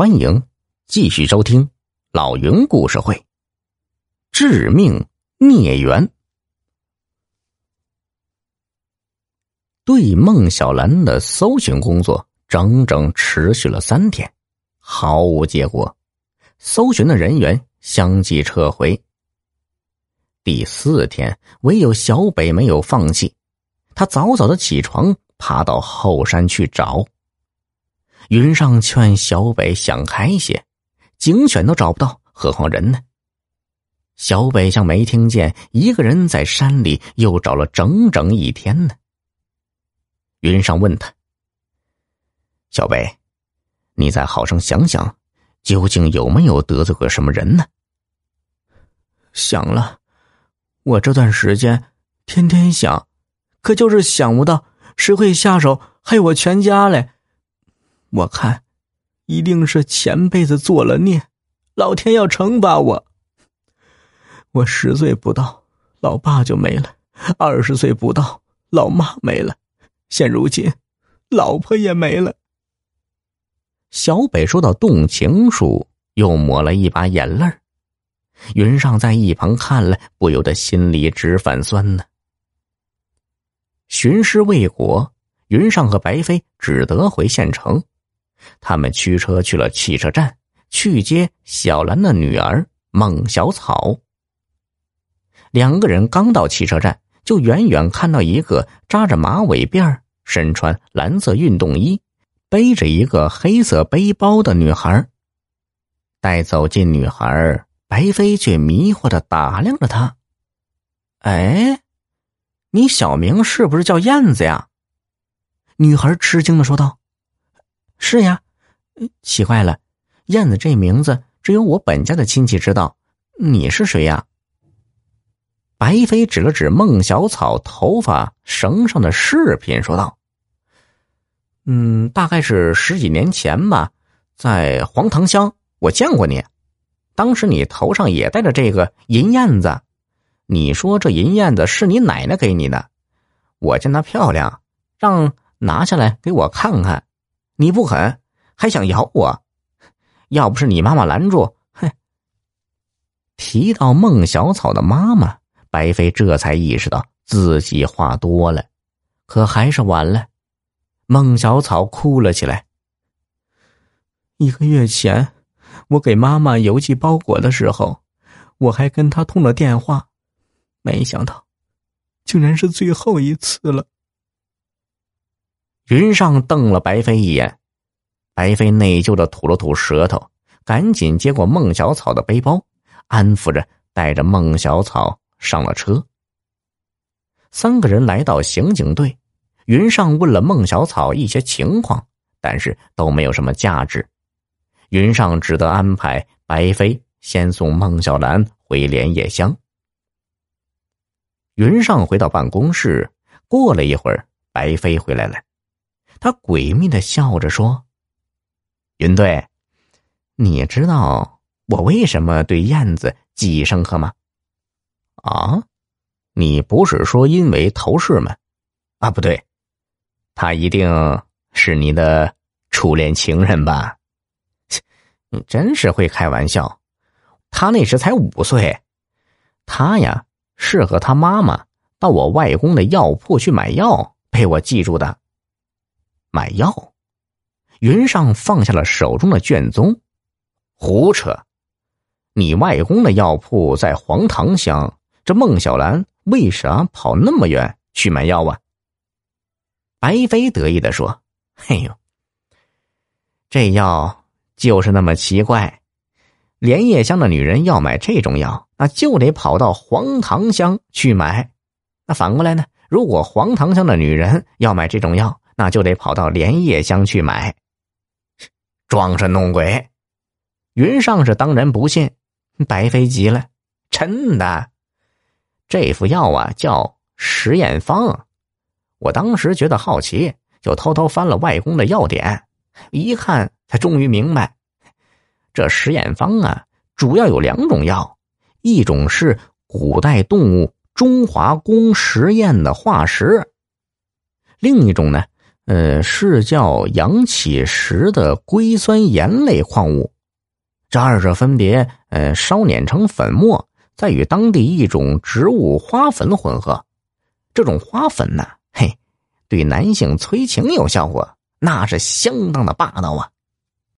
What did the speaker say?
欢迎继续收听老云故事会。致命孽缘。对孟小兰的搜寻工作整整持续了三天，毫无结果。搜寻的人员相继撤回。第四天，唯有小北没有放弃，他早早的起床，爬到后山去找。云上劝小北想开些，警犬都找不到，何况人呢？小北像没听见，一个人在山里又找了整整一天呢。云上问他：“小北，你再好生想想，究竟有没有得罪过什么人呢？”想了，我这段时间天天想，可就是想不到谁会下手害我全家嘞。我看，一定是前辈子做了孽，老天要惩罚我。我十岁不到，老爸就没了；二十岁不到，老妈没了；现如今，老婆也没了。小北说到动情处，又抹了一把眼泪云上在一旁看了，不由得心里直泛酸呢。寻尸未果，云上和白飞只得回县城。他们驱车去了汽车站，去接小兰的女儿孟小草。两个人刚到汽车站，就远远看到一个扎着马尾辫、身穿蓝色运动衣、背着一个黑色背包的女孩。待走进女孩，白飞却迷惑的打量着她：“哎，你小名是不是叫燕子呀？”女孩吃惊的说道。是呀，奇怪了，燕子这名字只有我本家的亲戚知道。你是谁呀？白飞指了指孟小草头发绳上的饰品，说道：“嗯，大概是十几年前吧，在黄塘乡我见过你，当时你头上也戴着这个银燕子。你说这银燕子是你奶奶给你的，我见它漂亮，让拿下来给我看看。”你不肯，还想咬我？要不是你妈妈拦住，哼！提到孟小草的妈妈，白飞这才意识到自己话多了，可还是晚了。孟小草哭了起来。一个月前，我给妈妈邮寄包裹的时候，我还跟她通了电话，没想到，竟然是最后一次了。云上瞪了白飞一眼，白飞内疚的吐了吐舌头，赶紧接过孟小草的背包，安抚着，带着孟小草上了车。三个人来到刑警队，云上问了孟小草一些情况，但是都没有什么价值，云上只得安排白飞先送孟小兰回莲叶乡。云上回到办公室，过了一会儿，白飞回来了。他诡秘的笑着说：“云队，你知道我为什么对燕子记忆深刻吗？啊，你不是说因为头饰吗？啊，不对，他一定是你的初恋情人吧？你真是会开玩笑。他那时才五岁，他呀是和他妈妈到我外公的药铺去买药，被我记住的。”买药，云上放下了手中的卷宗，胡扯！你外公的药铺在黄塘乡，这孟小兰为啥跑那么远去买药啊？白飞得意的说：“嘿呦，这药就是那么奇怪，莲叶乡的女人要买这种药，那就得跑到黄塘乡去买。那反过来呢？如果黄塘乡的女人要买这种药，那就得跑到莲叶乡去买，装神弄鬼。云上是当然不信，白飞急了，真的，这副药啊叫实验方。我当时觉得好奇，就偷偷翻了外公的药典，一看才终于明白，这实验方啊主要有两种药，一种是古代动物中华公实验的化石，另一种呢。呃，是叫阳起石的硅酸盐类矿物。这二者分别呃烧碾成粉末，再与当地一种植物花粉混合。这种花粉呢，嘿，对男性催情有效果，那是相当的霸道啊。